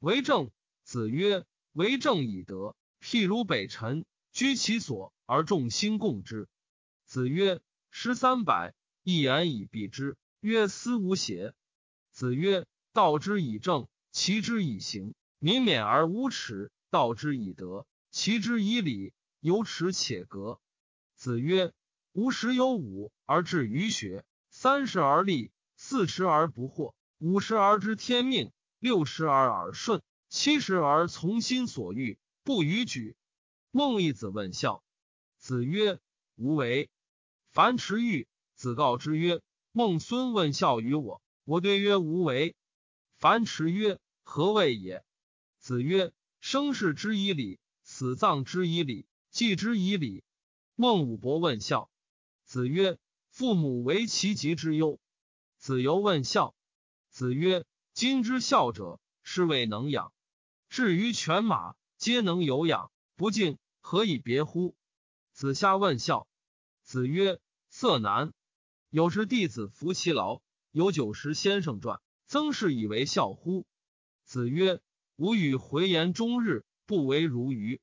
为政。子曰：为政以德。譬如北辰，居其所而众星共之。子曰：诗三百，一言以蔽之。曰：思无邪？子曰：道之以政，齐之以刑。民免而无耻，道之以德，齐之以礼。有耻且格。子曰：吾十有五而志于学，三十而立，四十而不惑，五十而知天命，六十而耳顺，七十而从心所欲，不逾矩。孟义子问孝。子曰：无为。樊迟欲，子告之曰：孟孙问孝于我，我对曰：无为。樊迟曰：何谓也？子曰：生事之以礼，死葬之以礼，祭之以礼。孟武伯问孝。子曰：父母为其疾之忧。子游问孝。子曰：今之孝者，是谓能养。至于犬马，皆能有养，不敬，何以别乎？子夏问孝。子曰：色难。有时弟子服其劳，有九十先生传，曾氏以为孝乎？子曰：吾与回言终日，不为如鱼。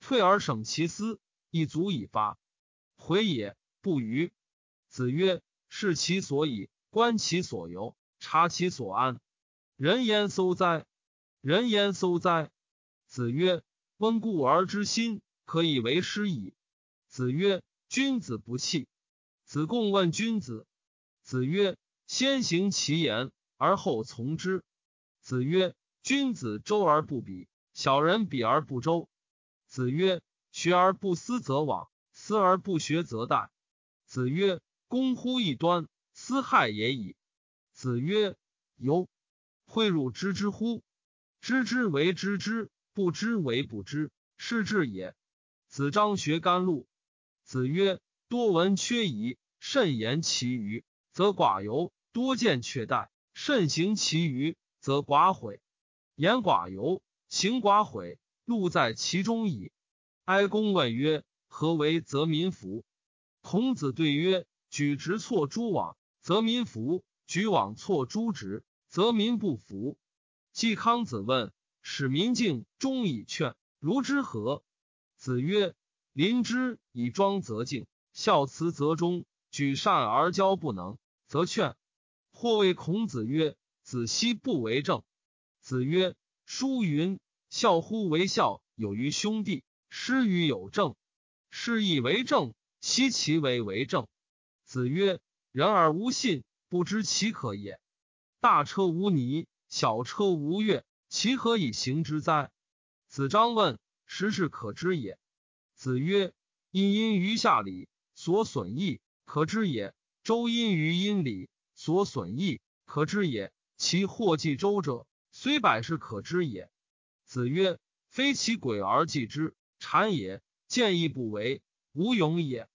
退而省其思，亦足以发。回也。不愚。子曰：视其所以，观其所由，察其所安。人焉搜哉？人焉搜哉？子曰：温故而知新，可以为师矣。子曰：君子不器。子贡问君子。子曰：先行其言，而后从之。子曰：君子周而不比，小人比而不周。子曰：学而不思则罔，思而不学则殆。子曰：“公乎异端，斯害也已。”子曰：“由，诲汝知之乎？知之为知之，不知为不知，是智也。”子张学甘露。子曰：“多闻缺矣，慎言其余，则寡尤；多见却殆，慎行其余，则寡悔。言寡尤，行寡悔，路在其中矣。”哀公问曰：“何为则民服？”孔子对曰：“举直错诸枉，则民服；举枉错诸直，则民不服。”季康子问：“使民敬，忠以劝，如之何？”子曰：“临之以庄则敬，孝慈则忠，举善而骄不能，则劝。”或谓孔子曰：“子奚不为政？”子曰：“书云：孝乎为孝，有于兄弟；师于有政，是以为政。”奚其为为政？子曰：人而无信，不知其可也。大车无泥，小车无月，其何以行之哉？子张问：时事可知也。子曰：因因于下礼，所损益，可知也；周因于阴礼，所损益，可知也。其祸继周者，虽百事可知也。子曰：非其鬼而祭之，谄也；见义不为，无勇也。